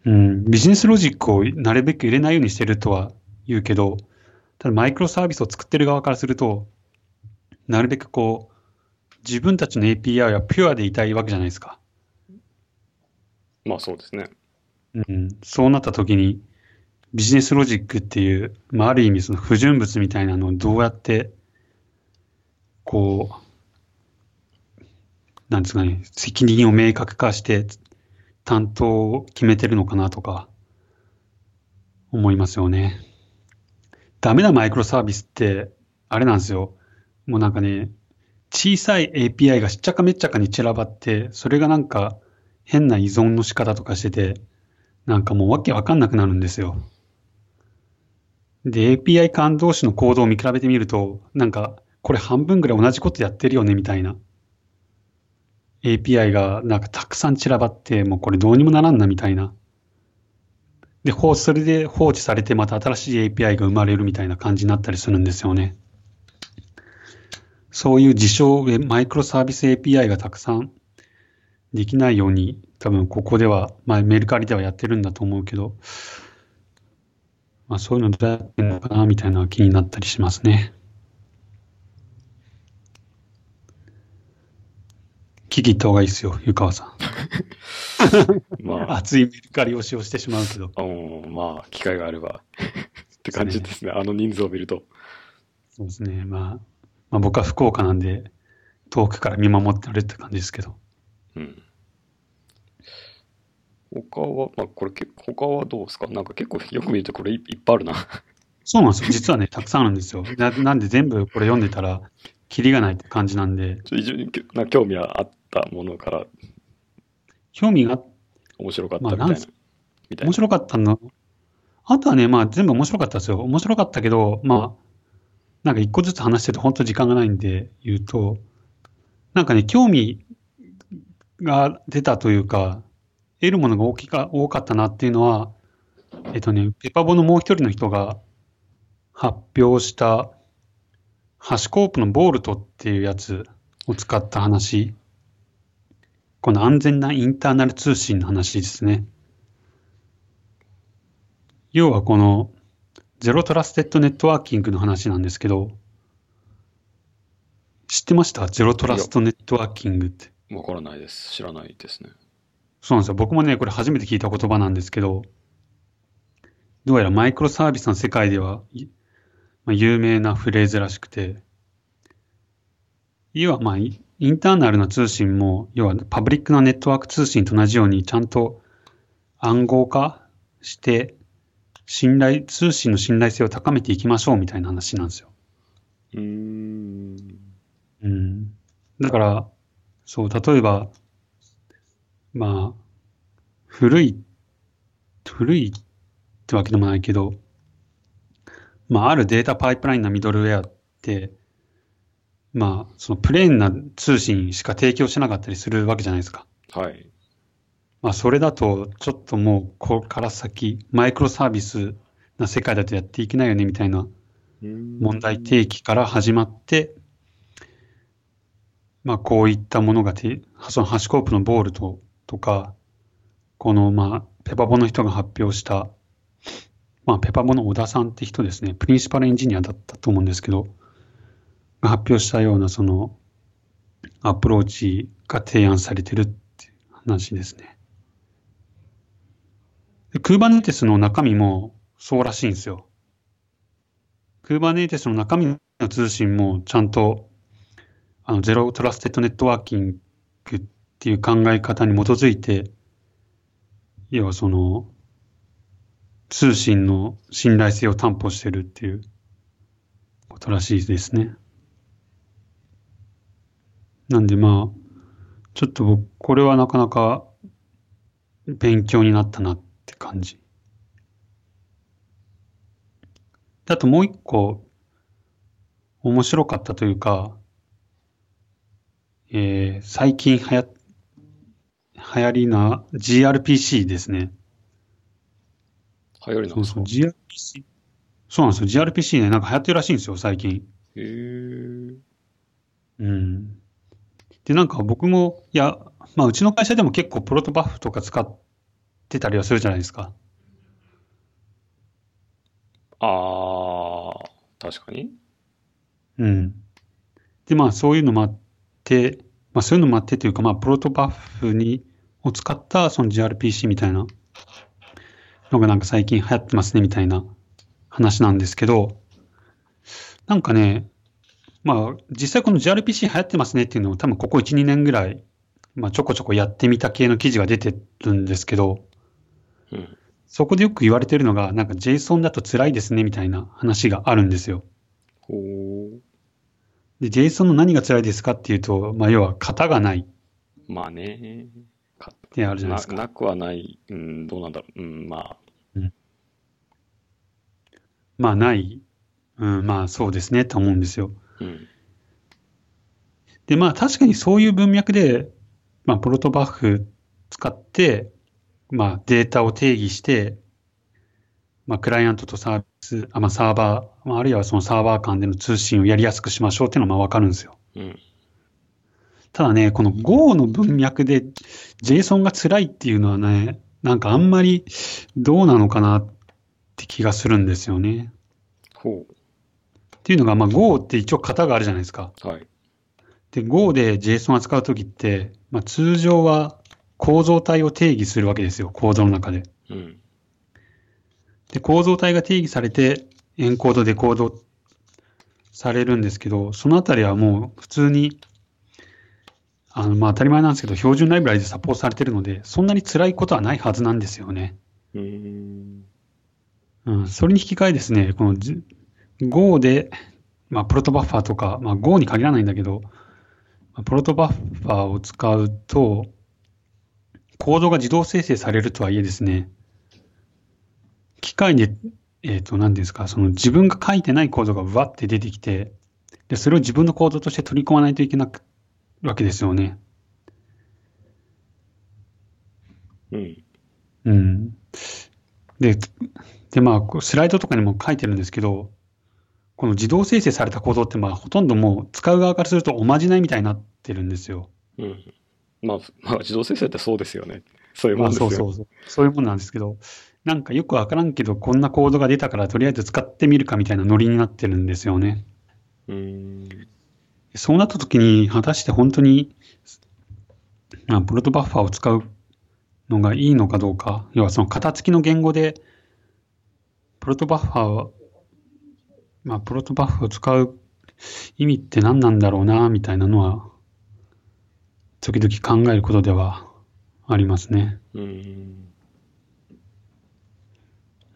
うん、ビジネスロジックをなるべく入れないようにしてるとは言うけど、ただマイクロサービスを作ってる側からすると、なるべくこう、自分たちの API はピュアでいたいわけじゃないですか。まあ、そうですね。うん、そうなった時に、ビジネスロジックっていう、まあ、ある意味その不純物みたいなのをどうやって、こう、なんですかね、責任を明確化して、担当を決めてるのかなとか、思いますよね。ダメなマイクロサービスって、あれなんですよ。もうなんかね、小さい API がしっちゃかめっちゃかに散らばって、それがなんか変な依存の仕方とかしてて、なんかもうわけわかんなくなるんですよ。で、API 間同士のコードを見比べてみると、なんか、これ半分ぐらい同じことやってるよね、みたいな。API がなんかたくさん散らばって、もうこれどうにもならんな、みたいな。で、放置それで放置されてまた新しい API が生まれるみたいな感じになったりするんですよね。そういう事象、えマイクロサービス API がたくさんできないように、多分ここでは、まあメルカリではやってるんだと思うけど、まあそういうのどうやってんのかなみたいな気になったりしますね。聞き入った方がいいですよ、湯川さん。(laughs) まあ、熱いメルカリを使用してしまうけど。うん、まあ、機会があればって感じですね。あの人数を見ると。そうですね。まあ、まあ僕は福岡なんで、遠くから見守ってるって感じですけど。うん。他は、まあ、これけ、他はどうですか？なんか結構よく見るとこれいいっぱいあるな。そうなんですよ。実はね、たくさんあるんですよ。ななんで全部これ読んでたら、キリがないって感じなんで、ちょ非常にきな興味はあったものから興味が面白かったみたいな。まあな。面白かったの？あとはね、まあ全部面白かったですよ。面白かったけど、まあ、なんか一個ずつ話してて本当時間がないんで言うと、なんかね、興味が出たというか、得るものが大きか多かったなっていうのは、えっとね、ペパボのもう一人の人が発表した、 HashiCorp の Vault っていうやつを使った話。この安全な internal 通信の話ですね。要はこの zero trusted networking の話なんですけど、知ってました？ゼロトラストネットワーキングって。わからないです。知らないですね。そうなんですよ。僕もね、これ初めて聞いた言葉なんですけど、どうやらマイクロサービスの世界では、いまあ、有名なフレーズらしくて、要はまあ、イインターナルな通信も、要はパブリックなネットワーク通信と同じように、ちゃんと暗号化して、信頼、通信の信頼性を高めていきましょうみたいな話なんですよ。うーん。うん。だから、そう、例えば、まあ、古い、古いってわけでもないけど、まあ、あるデータパイプラインなミドルウェアって、まあ、そのプレーンな通信しか提供しなかったりするわけじゃないですか。はい。まあ、それだと、ちょっともう、ここから先、マイクロサービスな世界だとやっていけないよね、みたいな問題提起から始まって、まあ、こういったものがて、そのハシコープのボールと、とか、この、まあ、ペパボの人が発表した、まあ、ペパボの小田さんって人ですね、 principal engineer だったと思うんですけど、が発表したような、その、アプローチが提案されてるって話ですね。で、 Kubernetes の中身もそうらしいんですよ。 Kubernetes の中身の通信もちゃんとあの zero trusted networking っっていう考え方に基づいて、要はその通信の信頼性を担保してるっていうことらしいですね。なんでまあ、ちょっと僕、これはなかなか勉強になったなって感じ。あともう一個面白かったというか、えー、最近はや、流行りな GRPC ですね。流行りなんですかそうそう、GRPC。そうなんですよ。GRPC ね、なんか流行ってるらしいんですよ、最近。へえ。うん。で、なんか僕も、いや、まあ、うちの会社でも結構プロトバフとか使ってたりはするじゃないですか。ああ、確かに。うん。で、まあ、そういうのもあって、まあ、そういうのもあってというか、まあ、プロトバフに、を使った、その GRPC みたいなのがなんか最近流行ってますね、みたいな話なんですけど、なんかね、まあ、実際この GRPC 流行ってますねっていうのを多分ここ1、2年ぐらい、まあ、ちょこちょこやってみた系の記事が出てるんですけど、うん。そこでよく言われてるのが、なんか JSON だと辛いですね、みたいな話があるんですよ。ほう。で、JSON の何が辛いですかっていうと、まあ、要は型がないまあね。かってあるじゃないですか。ななくはない。うん、どうなんだろう。うん、まあ。まあ、ない。うん、まあ、そうですね、と思うんですよ。うん。で、まあ、確かにそういう文脈で、まあ、プロトバフ使って、まあ、データを定義して、まあ、クライアントとサービス、あまあ、サーバー、まあ、あるいはそのサーバー間での通信をやりやすくしましょうっていうのはまあわかるんですよ。うん。ただね、この Go の文脈で JSON が辛いっていうのはね、なんかあんまりどうなのかなって気がするんですよね。ほっていうのが、まあ Go って一応型があるじゃないですか。う。はい。で、Go で JSON を扱うときって、まあ通常は構造体を定義するわけですよ、コードの中で。うん。で、構造体が定義されて、エンコード、デコードされるんですけど、そのあたりはもう普通に、あの、まあ当たり前なんですけど、標準ライブラリでサポートされてるので、そんなに辛いことはないはずなんですよね。うーん。うん、それに引き換えですね、このじ Go で、まあプロトバッファーとか、まあ Go に限らないんだけど、まあプロトバッファーを使うと、コードが自動生成されるとはいえですね、機械で、えっ、と、何ですか、その自分が書いてないコードがわって出てきて、で、それを自分のコードとして取り込まないといけないわけですよね。うん。うん。で、で、まあ、スライドとかにも書いてるんですけど、この自動生成されたコードって、まあ、ほとんどもう使う側からするとおまじないみたいになってるんですよ。うん。まあ、まあ、自動生成ってそうですよね。そういうもまあ、んですよ。そうそうそう。そういうもんなんですけど、なんかよくわからんけど、こんなコードが出たからとりあえず使ってみるかみたいなノリになってるんですよね。うーん。そうなった時に、果たして本当に、まあ、プロトバッファーを使うのがいいのかどうか、要はその型付きの言語で、プロトバッファーを、まあ、プロトバッファーを使う意味って何なんだろうな、みたいなのは、時々考えることではありますね。うーん。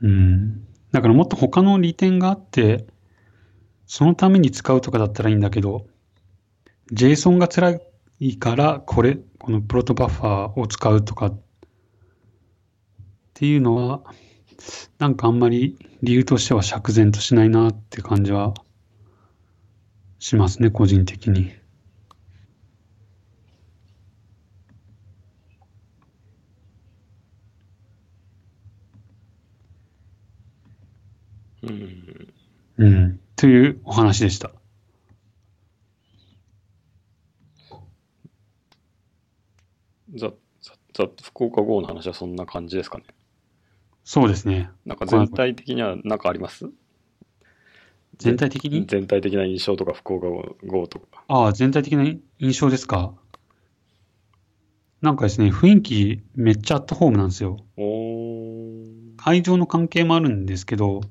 うん。だからもっと他の利点があって、そのために使うとかだったらいいんだけど、JSON が辛いから、これ、このプロトバッファーを使うとかっていうのは、なんかあんまり理由としては釈然としないなって感じはしますね、個人的に。うん。うん。というお話でした。ざ、ざ、ざ、福岡号の話はそんな感じですかね？そうですね。なんか全体的には何かあります？全体的に？全体的な印象とか福岡号とか。ああ、全体的な印象ですか？なんかですね、雰囲気めっちゃアットホームなんですよ。会場の関係もあるんですけど、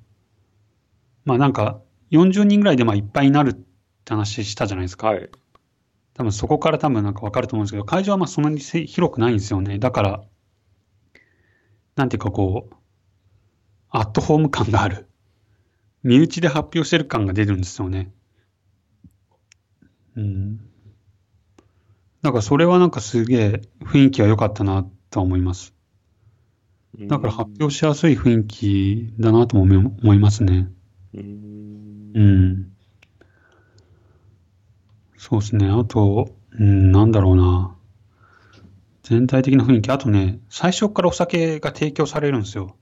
まあなんか40人ぐらいでまあいっぱいになるって話したじゃないですか。はい。多分そこから多分なんかわかると思うんですけど、会場はまあそんなにせ広くないんですよね。だから、なんていうかこう、アットホーム感がある。身内で発表してる感が出るんですよね。うん。だからそれはなんかすげえ雰囲気は良かったなとは思います。だから発表しやすい雰囲気だなとも思いますね。うん。そうですね。あと、うん、なんだろうな。全体的な雰囲気。あとね、最初からお酒が提供されるんですよ。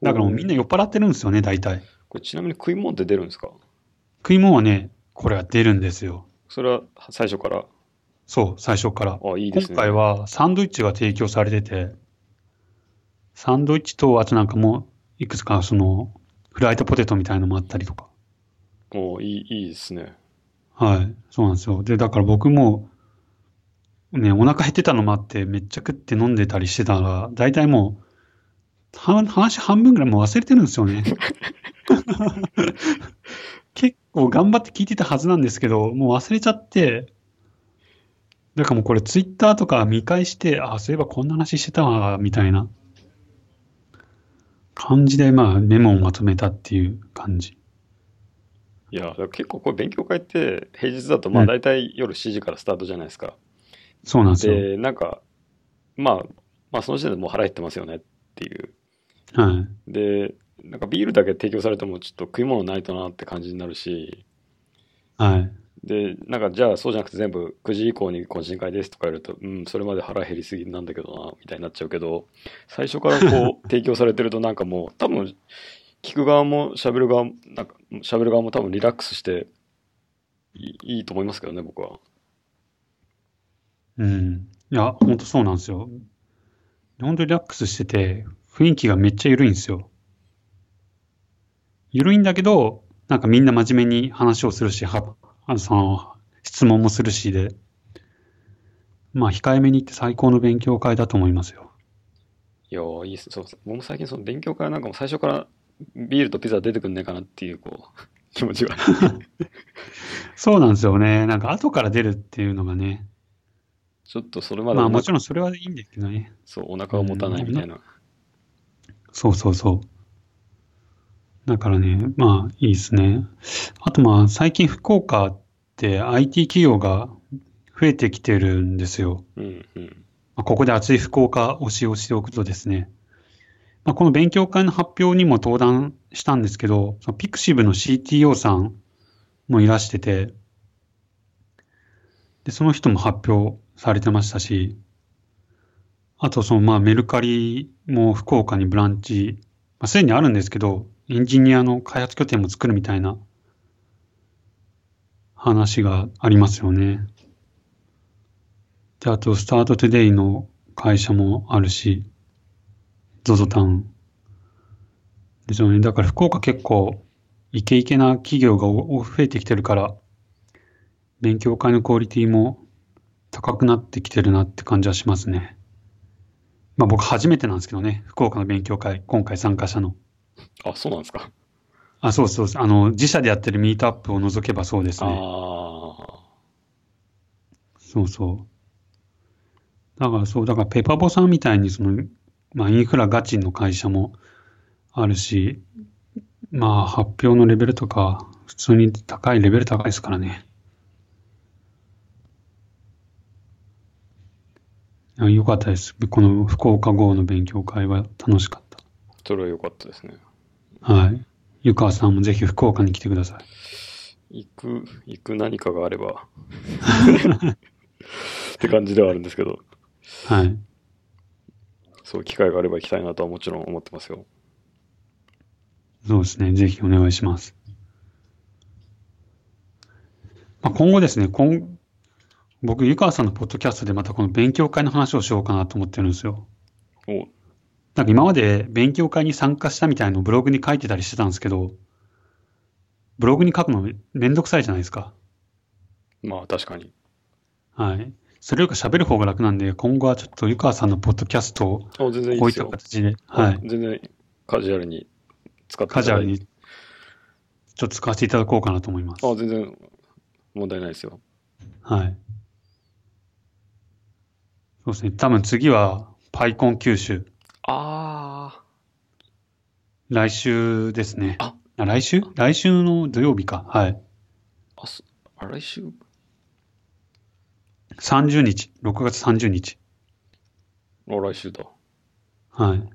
だからもうみんな酔っ払ってるんですよね、大体。これちなみに食い物って出るんですか？食い物はね、これは出るんですよ。それは最初から？そう、最初から。あ、いいですね。今回はサンドイッチが提供されてて、サンドイッチと、あとなんかもう、いくつかその、フライドポテトみたいのもあったりとか。もういい、いいですね。はい、そうなんですよ。で、だから僕も、ね、お腹減ってたのもあって、めっちゃ食って飲んでたりしてたら、大体もう、は話半分ぐらいもう忘れてるんですよね。(laughs) 結構頑張って聞いてたはずなんですけど、もう忘れちゃって、だからもうこれツイッターとか見返して、あ、そういえばこんな話してたわ、みたいな感じで、まあメモをまとめたっていう感じ。いや、結構これ勉強会って平日だとまあうん大体夜7時からスタートじゃないですか。そうなんですよ。で、なんか、まあ、まあその時点でもう腹減ってますよねっていう。はい。で、なんかビールだけ提供されてもちょっと食い物ないとなって感じになるし、はい。で、なんかじゃあそうじゃなくて全部9時以降に懇親会ですとか言われると、うん、それまで腹減りすぎなんだけどな、みたいになっちゃうけど、最初からこう (laughs) 提供されてるとなんかもう多分聞く側も喋る側も、なんか喋る側も多分リラックスしていいいいと思いますけどね、僕は。うん。いや、ほんとそうなんですよ。ほんとリラックスしてて、雰囲気がめっちゃ緩いんですよ。緩いんだけど、なんかみんな真面目に話をするし、は、あの、その、質問もするしで、まあ、控えめに言って最高の勉強会だと思いますよ。いやー、いいっす。そうそう。僕も最近その勉強会なんかも最初からビールとピザ出てくんねえかなっていう、こう、(laughs) 気持ちが。(laughs) そうなんですよね。なんか後から出るっていうのがね。ちょっとそれまでまあもちろんそれはいいんですけどね。そう、お腹を持たないみたいな。そうそうそう。だからね、まあいいですね。あとまあ最近福岡って IT 企業が増えてきてるんですよ。うんうん。まあ、ここで熱い福岡推しをしておくとですね、まあ、この勉強会の発表にも登壇したんですけど、ピクシブの CTO さんもいらしてて、で、その人も発表されてましたし、あとそのまあメルカリも福岡にブランチ、まあ、すでにあるんですけど、エンジニアの開発拠点も作るみたいな話がありますよね。で、あと、スタートトゥデイの会社もあるし、ZOZO タウン。ですよね。だから福岡結構、イケイケな企業がお増えてきてるから、勉強会のクオリティも高くなってきてるなって感じはしますね。まあ僕初めてなんですけどね、福岡の勉強会、今回参加したの。あ、そうなんですか。あ、そうそう。あの、自社でやってるミートアップを除けばそうですあね。あ。そうそう。だからそう、だからペパボさんみたいにその、まあインフラガチの会社もあるし、まあ発表のレベルとか、普通に高いレベル高いですからね。よかったです。この福岡号の勉強会は楽しかっそれは良かったですね。た。はい。湯川さんもぜひ福岡に来てください。行く、行く何かがあれば。(laughs) って感じではあるんですけど、はい。そう、機会があれば行きたいなとはもちろん思ってますよ。そうですね。ぜひお願いします。まあ、今後ですね、今僕、湯川さんのポッドキャストでまたこの勉強会の話をしようかなと思ってるんですよ。おなんか今まで勉強会に参加したみたいのをブログに書いてたりしてたんですけど、ブログに書くのめんどくさいじゃないですか。まあ確かに。はい。それよりか喋る方が楽なんで、今後はちょっと湯川さんのポッドキャストをこういっ。た形で、はい。全然カジュアルに使っていただいてカジュアルに、ちょっと使わせていただこうかなと思います。あ、全然問題ないですよ。はい。そうですね。多分次は、パイコン九州。あ来週ですね。あ来週？来週の土曜日か。はい。あ来週？30日。6月30日。あ、来週だ。はい。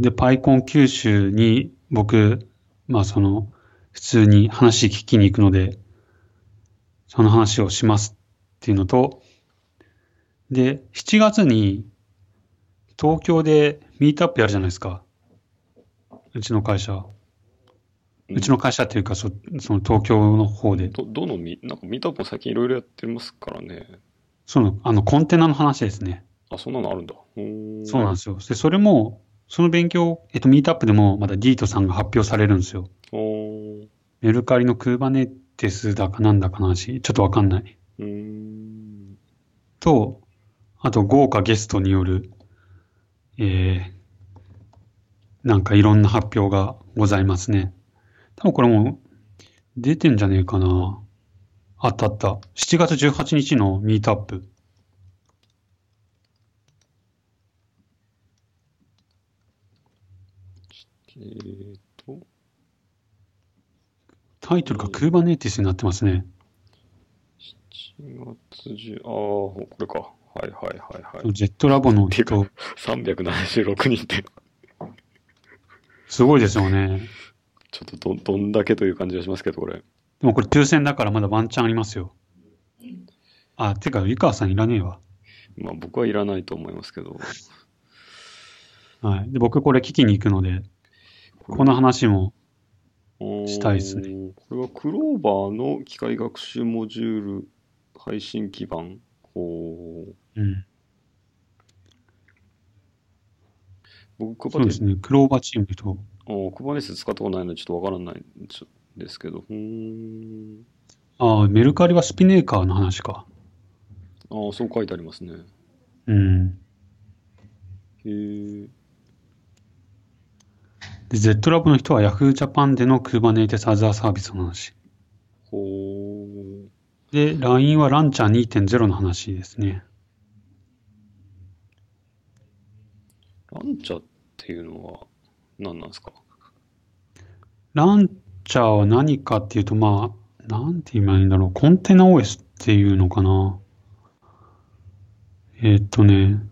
で、パイコン九州に僕、まあその、普通に話聞きに行くので、その話をしますっていうのと、で、7月に東京でミートアップやるじゃないですか。うちの会社。うちの会社っていうか、そその東京の方で。ど、どのミ、なんかミートアップも最近いろいろやってますからね。その、あの、コンテナの話ですね。あ、そんなのあるんだ。そうなんですよ。で、それも、その勉強、えっと、ミートアップでもまだディートさんが発表されるんですよ。メルカリのクーバネテスだかなんだかの話、ちょっとわかんない。うーん。と、あと豪華ゲストによる、えー、なんかいろんな発表がございますね。多分これも出てんじゃねえかな。あったあった。7月18日のミートアップ。えーと、タイトルがクーバネティスになってますね。7月10、ああ、これか。はいはいはいはい。ジェットラボのて人、376人って、すごいですよね。ちょっとど、どんだけという感じがしますけど、これ。でもこれ抽選だからまだワンチャンありますよ。あ、てか、湯川さんいらねえわ。まあ僕はいらないと思いますけど。はい。で、僕これ聞きに行くので、この話も、したいっすねね。これはクローバーの機械学習モジュール配信基盤。ほう。うん。僕、そうですね。クローバーチームの人。あクバネス使ったことないのでちょっとわからないんですけど。うーん。ああ、メルカリはスピネーカーの話か。ああ、そう書いてありますね。うん。へえ。で、Z ラボの人は Yahoo Japan での Kubernetes Other サービスの話。ほう。で、LINE はランチャー2.0の話ですね。ランチャーっていうのは何なんですか？ランチャーは何かっていうと、まあ、なんて言えばいいんだろう。コンテナ OS っていうのかな。えーっとね。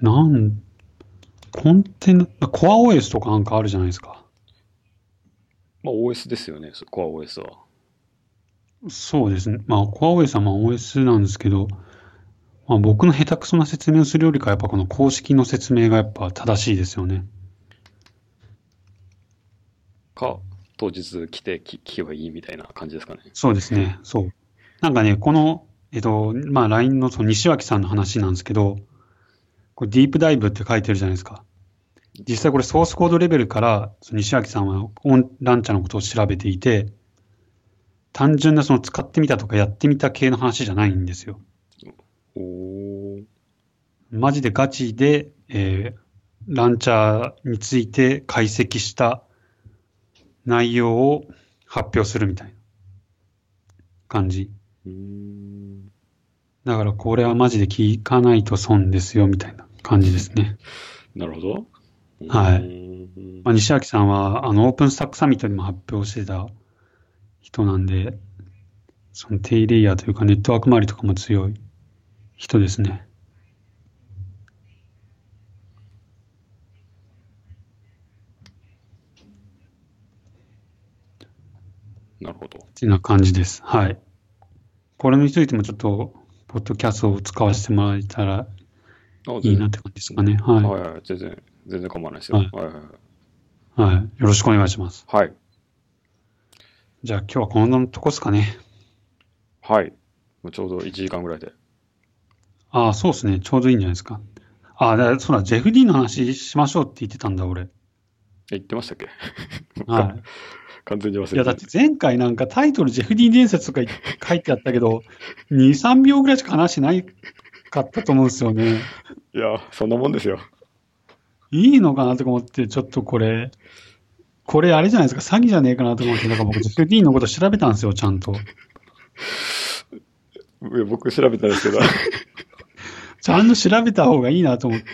なん、コンテナ、コア OS とかなんかあるじゃないですか。まあ OS ですよね、コア OS は。そうですね。まあ、コア OS はまあ OS なんですけど、まあ、僕の下手くそな説明をするよりか、やっぱこの公式の説明がやっぱ正しいですよね。か、当日来て聞聞けばいいみたいな感じですかね。そうですね。そう。なんかね、この、えっと、まあ、LINE のその西脇さんの話なんですけど、これディープダイブって書いてるじゃないですか。実際これソースコードレベルから、西脇さんはオンランチャーのことを調べていて、単純なその使ってみたとかやってみた系の話じゃないんですよ。おー。マジでガチで、えーランチャーについて解析した内容を発表するみたいな感じ。だからこれはマジで聞かないと損ですよみたいな感じですね。(laughs) なるほど。はいまあ、西脇さんはあのオープンスタックサミットでも発表してた人なんで、その低レイヤーというかネットワーク周りとかも強い人ですね。なるほど。っていうな感じです。はい。これについてもちょっと、ポッドキャストを使わせてもらえたらあいいなって感じですかね。はい。はいはい、全然、全然構わないですよ。はいはいはいはい。はい。よろしくお願いします。はい。じゃあ今日はこのとこっすかね。はい。もうちょうど1時間ぐらいで。ああ、そうですね。ちょうどいいんじゃないですか。ああ、だそうだ、ジェフ・ディーンの話しましょうって言ってたんだ、俺。え言ってましたっけ？(laughs) はい。完全に忘れていや、だって前回なんかタイトルジェフ・ディーン伝説とか (laughs) 書いてあったけど、2、3秒ぐらいしか話してないかったと思うんですよね。いや、そんなもんですよ。いいのかなとか思って、ちょっとこれ、これあれじゃないですか、詐欺じゃねえかなと思って、なんか僕、ジェフ・ディーンのこと調べたんですよ、ちゃんと。いや僕調べたんですけど、ちゃんと調べた方がいいなと思って。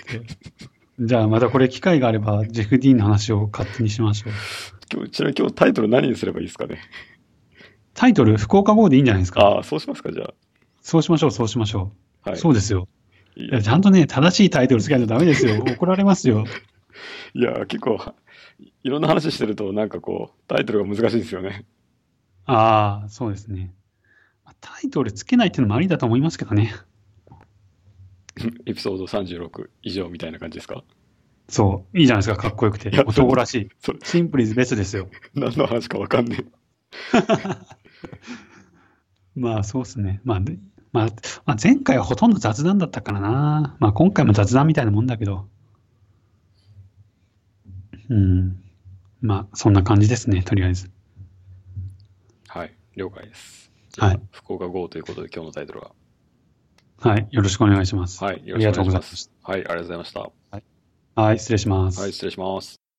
じゃあまたこれ機会があれば、ジェフ・ディーンの話を勝手にしましょう。今日ちなみに今日タイトル何にすればいいですかね？タイトル、福岡号でいいんじゃないですか？ああ、そうしますか、じゃそうしましょう、そうしましょあ。う。はい。そうですよ。いいや、ちゃんとね、正しいタイトルつけないとダメですよ。(laughs) 怒られますよ。いや、結構、いろんな話してると、なんかこう、タイトルが難しいんですよね。ああ、そうですね。タイトルつけないっていうのもありだと思いますけどね。(laughs) エピソード36以上みたいな感じですか？そう。いいじゃないですか、かっこよくて。男らしい。シンプルイズベストですよ。(laughs) 何の話かわかんね (laughs) まあ、そうですね。まあ、でまあ、まあ、前回はほとんど雑談だったからな。まあ、今回も雑談みたいなもんだけど。うん。まあ、そんな感じですね、とりあえず。え。はい、了解です。はい。福岡 GO ということで、今日のタイトルは？はい。よろしくお願いします。はい、よろしくお願いしありがとうございます。はい、ありがとうございました。はい。失礼します。はい、失礼します。